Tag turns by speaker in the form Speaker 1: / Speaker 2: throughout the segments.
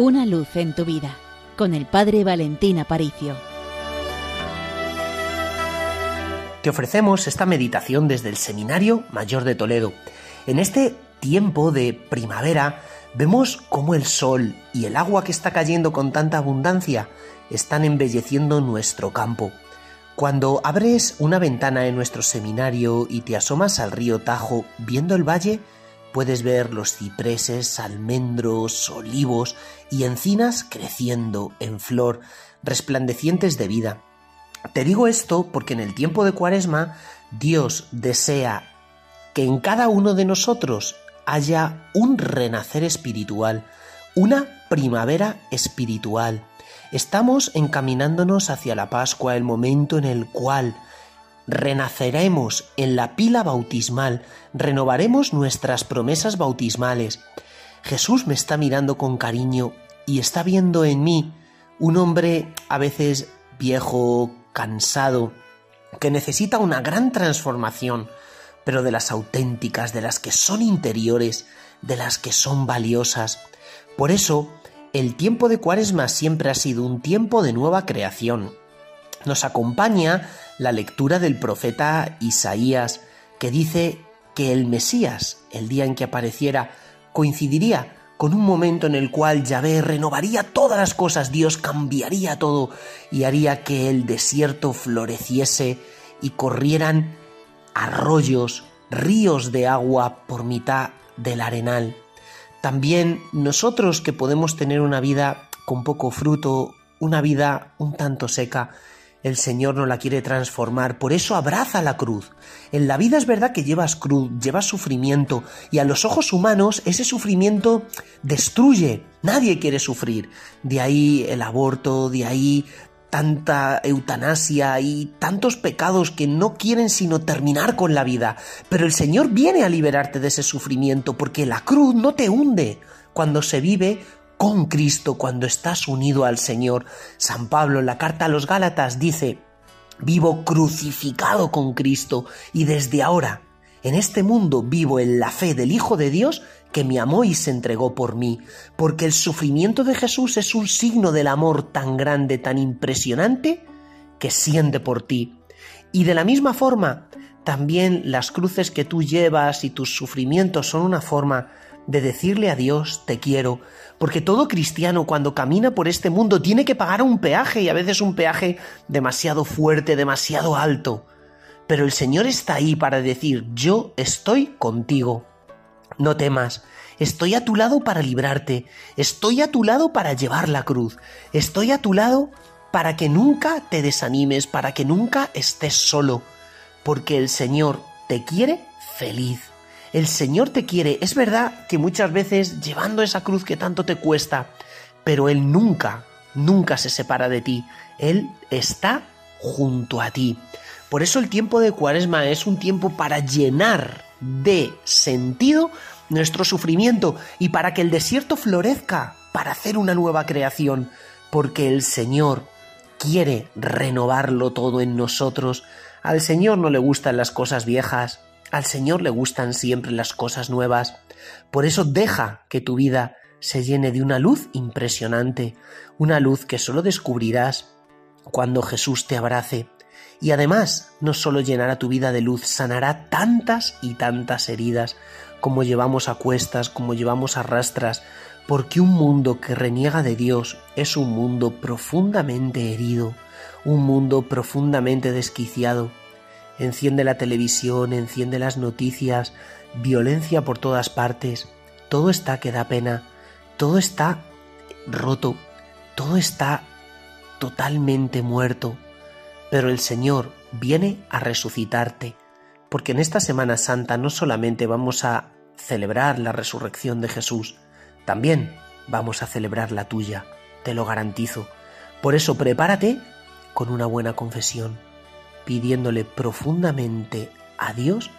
Speaker 1: Una luz en tu vida con el Padre Valentín Aparicio.
Speaker 2: Te ofrecemos esta meditación desde el Seminario Mayor de Toledo. En este tiempo de primavera vemos cómo el sol y el agua que está cayendo con tanta abundancia están embelleciendo nuestro campo. Cuando abres una ventana en nuestro seminario y te asomas al río Tajo viendo el valle, puedes ver los cipreses, almendros, olivos y encinas creciendo en flor, resplandecientes de vida. Te digo esto porque en el tiempo de Cuaresma Dios desea que en cada uno de nosotros haya un renacer espiritual, una primavera espiritual. Estamos encaminándonos hacia la Pascua, el momento en el cual renaceremos en la pila bautismal, renovaremos nuestras promesas bautismales. Jesús me está mirando con cariño y está viendo en mí un hombre a veces viejo, cansado, que necesita una gran transformación, pero de las auténticas, de las que son interiores, de las que son valiosas. Por eso, el tiempo de Cuaresma siempre ha sido un tiempo de nueva creación. Nos acompaña la lectura del profeta Isaías, que dice que el Mesías, el día en que apareciera, coincidiría con un momento en el cual Yahvé renovaría todas las cosas, Dios cambiaría todo y haría que el desierto floreciese y corrieran arroyos, ríos de agua por mitad del arenal. También nosotros que podemos tener una vida con poco fruto, una vida un tanto seca, el Señor no la quiere transformar, por eso abraza la cruz. En la vida es verdad que llevas cruz, llevas sufrimiento, y a los ojos humanos ese sufrimiento destruye. Nadie quiere sufrir. De ahí el aborto, de ahí tanta eutanasia y tantos pecados que no quieren sino terminar con la vida. Pero el Señor viene a liberarte de ese sufrimiento porque la cruz no te hunde cuando se vive con Cristo, cuando estás unido al Señor. San Pablo en la carta a los Gálatas dice, vivo crucificado con Cristo y desde ahora, en este mundo, vivo en la fe del Hijo de Dios que me amó y se entregó por mí, porque el sufrimiento de Jesús es un signo del amor tan grande, tan impresionante, que siente por ti. Y de la misma forma, también las cruces que tú llevas y tus sufrimientos son una forma de decirle a Dios te quiero, porque todo cristiano cuando camina por este mundo tiene que pagar un peaje y a veces un peaje demasiado fuerte, demasiado alto. Pero el Señor está ahí para decir yo estoy contigo. No temas, estoy a tu lado para librarte, estoy a tu lado para llevar la cruz, estoy a tu lado para que nunca te desanimes, para que nunca estés solo, porque el Señor te quiere feliz. El Señor te quiere. Es verdad que muchas veces llevando esa cruz que tanto te cuesta, pero Él nunca, nunca se separa de ti. Él está junto a ti. Por eso el tiempo de Cuaresma es un tiempo para llenar de sentido nuestro sufrimiento y para que el desierto florezca, para hacer una nueva creación, porque el Señor quiere renovarlo todo en nosotros. Al Señor no le gustan las cosas viejas, al Señor le gustan siempre las cosas nuevas. Por eso deja que tu vida se llene de una luz impresionante, una luz que solo descubrirás cuando Jesús te abrace. Y además, no solo llenará tu vida de luz, sanará tantas y tantas heridas como llevamos a cuestas, como llevamos a rastras, porque un mundo que reniega de Dios es un mundo profundamente herido, un mundo profundamente desquiciado, enciende la televisión, enciende las noticias, violencia por todas partes, todo está que da pena, todo está roto, todo está totalmente muerto, pero el Señor viene a resucitarte, porque en esta Semana Santa no solamente vamos a celebrar la resurrección de Jesús, también vamos a celebrar la tuya, te lo garantizo. Por eso prepárate con una buena confesión pidiéndole profundamente a Dios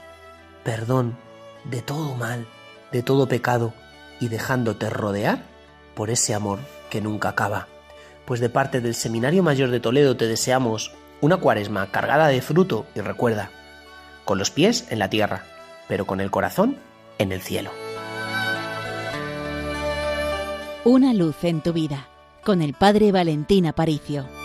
Speaker 2: perdón de todo mal, de todo pecado y dejándote rodear por ese amor que nunca acaba. Pues de parte del Seminario Mayor de Toledo te deseamos una cuaresma cargada de fruto y recuerda, con los pies en la tierra, pero con el corazón en el cielo.
Speaker 1: Una luz en tu vida con el Padre Valentín Aparicio.